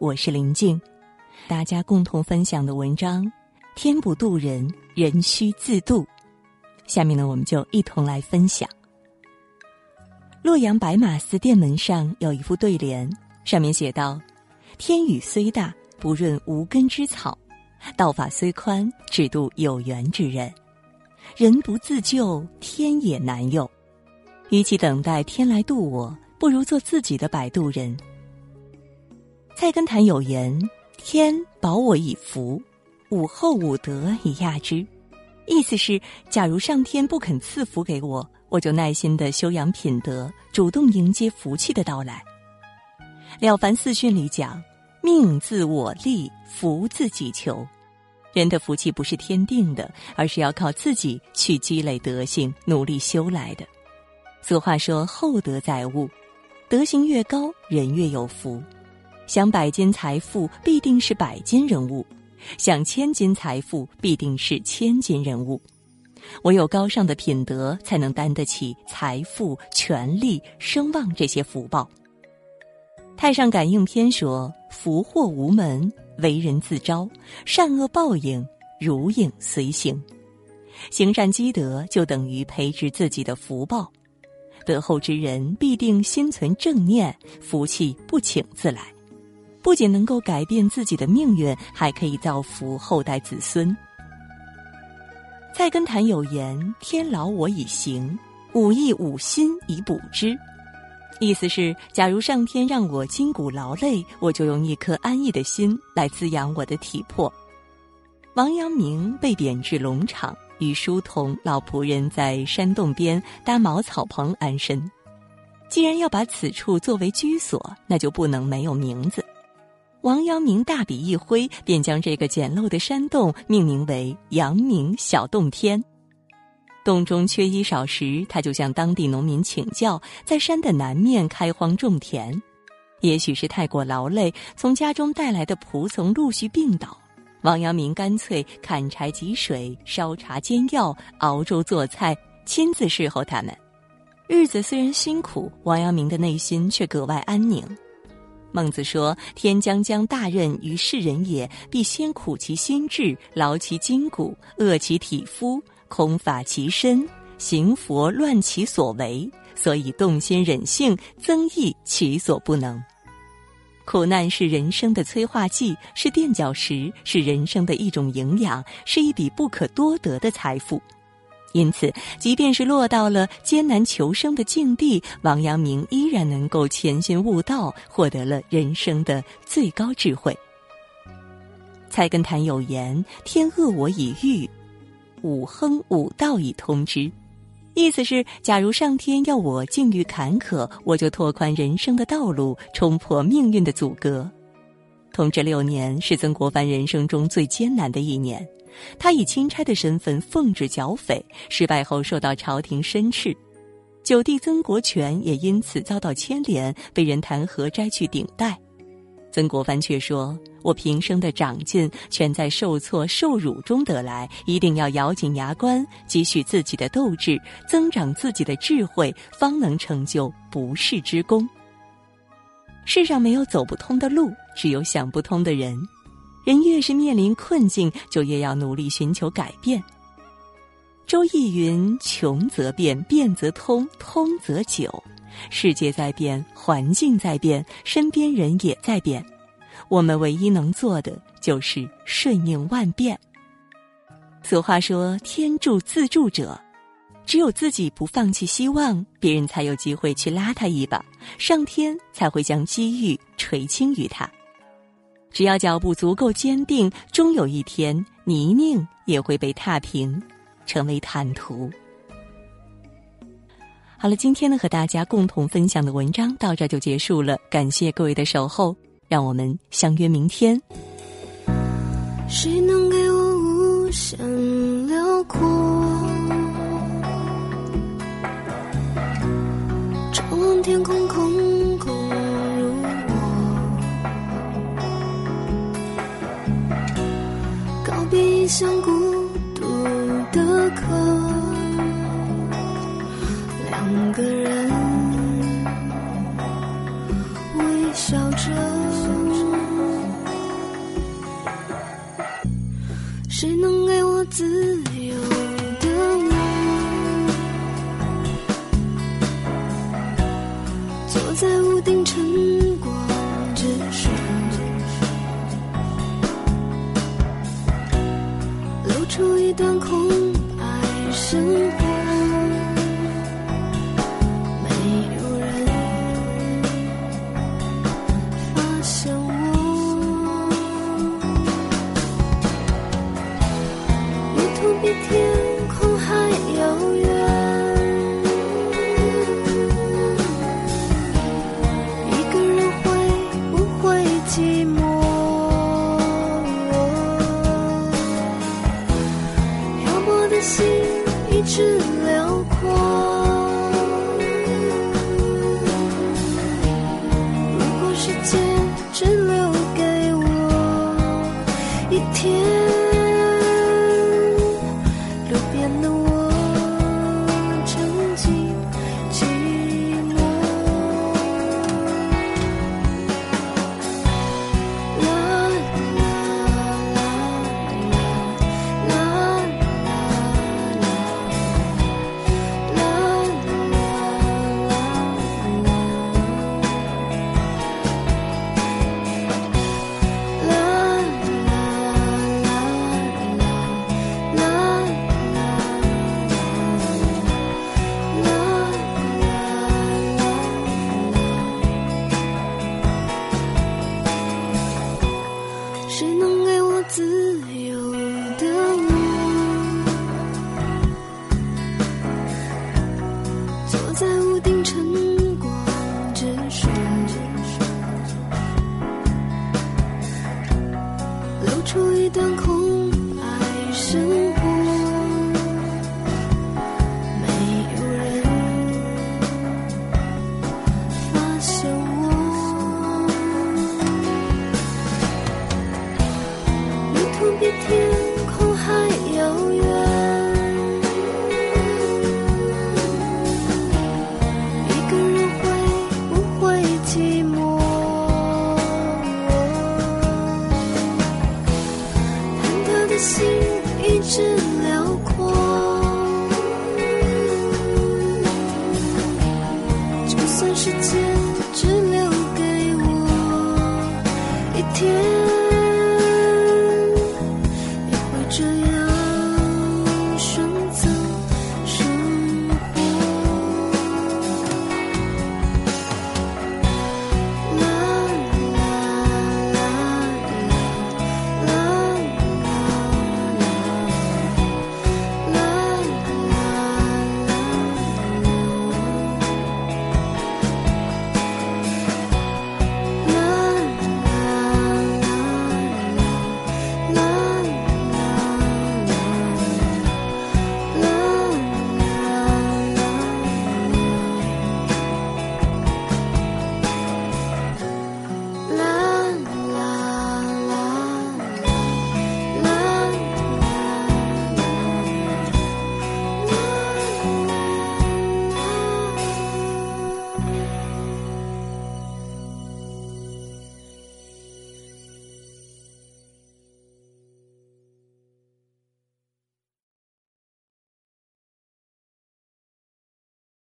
我是林静，大家共同分享的文章：天不渡人，人须自渡。下面呢，我们就一同来分享。洛阳白马寺殿门上有一副对联，上面写道：“天雨虽大，不润无根之草；道法虽宽，只渡有缘之人。人不自救，天也难佑。与其等待天来渡我，不如做自己的摆渡人。”菜根谭有言：“天保我以福，吾厚吾德以亚之。”意思是，假如上天不肯赐福给我，我就耐心的修养品德，主动迎接福气的到来。《了凡四训》里讲：“命自我立，福自己求。”人的福气不是天定的，而是要靠自己去积累德行，努力修来的。俗话说：“厚德载物，德行越高，人越有福。”想百金财富，必定是百金人物；想千金财富，必定是千金人物。唯有高尚的品德，才能担得起财富、权力、声望这些福报。《太上感应篇》说：“福祸无门，为人自招；善恶报应，如影随形。行善积德，就等于培植自己的福报。德厚之人，必定心存正念，福气不请自来。”不仅能够改变自己的命运，还可以造福后代子孙。菜根谭有言：“天劳我以行，吾亦吾心以补之。”意思是，假如上天让我筋骨劳累，我就用一颗安逸的心来滋养我的体魄。王阳明被贬至龙场，与书童老仆人在山洞边搭茅草棚安身。既然要把此处作为居所，那就不能没有名字。王阳明大笔一挥，便将这个简陋的山洞命名为“阳明小洞天”。洞中缺衣少食，他就向当地农民请教，在山的南面开荒种田。也许是太过劳累，从家中带来的仆从陆续病倒，王阳明干脆砍柴汲水、烧茶煎药、熬粥做菜，亲自侍候他们。日子虽然辛苦，王阳明的内心却格外安宁。孟子说：“天将将大任于世人也，必先苦其心志，劳其筋骨，饿其体肤，空乏其身，行佛乱其所为，所以动心忍性，增益其所不能。苦难是人生的催化剂，是垫脚石，是人生的一种营养，是一笔不可多得的财富。”因此，即便是落到了艰难求生的境地，王阳明依然能够潜心悟道，获得了人生的最高智慧。菜根谭有言：“天恶我以御，吾亨吾道以通之。”意思是，假如上天要我境遇坎坷，我就拓宽人生的道路，冲破命运的阻隔。同治六年是曾国藩人生中最艰难的一年。他以钦差的身份奉旨剿匪，失败后受到朝廷申斥，九弟曾国荃也因此遭到牵连，被人弹劾摘去顶戴。曾国藩却说：“我平生的长进全在受挫受辱中得来，一定要咬紧牙关，积蓄自己的斗志，增长自己的智慧，方能成就不世之功。世上没有走不通的路，只有想不通的人。”人越是面临困境，就越要努力寻求改变。周易云：“穷则变，变则通，通则久。”世界在变，环境在变，身边人也在变。我们唯一能做的就是顺应万变。俗话说：“天助自助者。”只有自己不放弃希望，别人才有机会去拉他一把，上天才会将机遇垂青于他。只要脚步足够坚定，终有一天泥泞也会被踏平，成为坦途。好了，今天呢和大家共同分享的文章到这就结束了，感谢各位的守候，让我们相约明天。谁能给我无限辽阔？张望天空空。像孤独的可两个人微笑着谁能给我自由出一段空白生活心一直辽阔。如果世界只留给我一天路边的我灯空心一直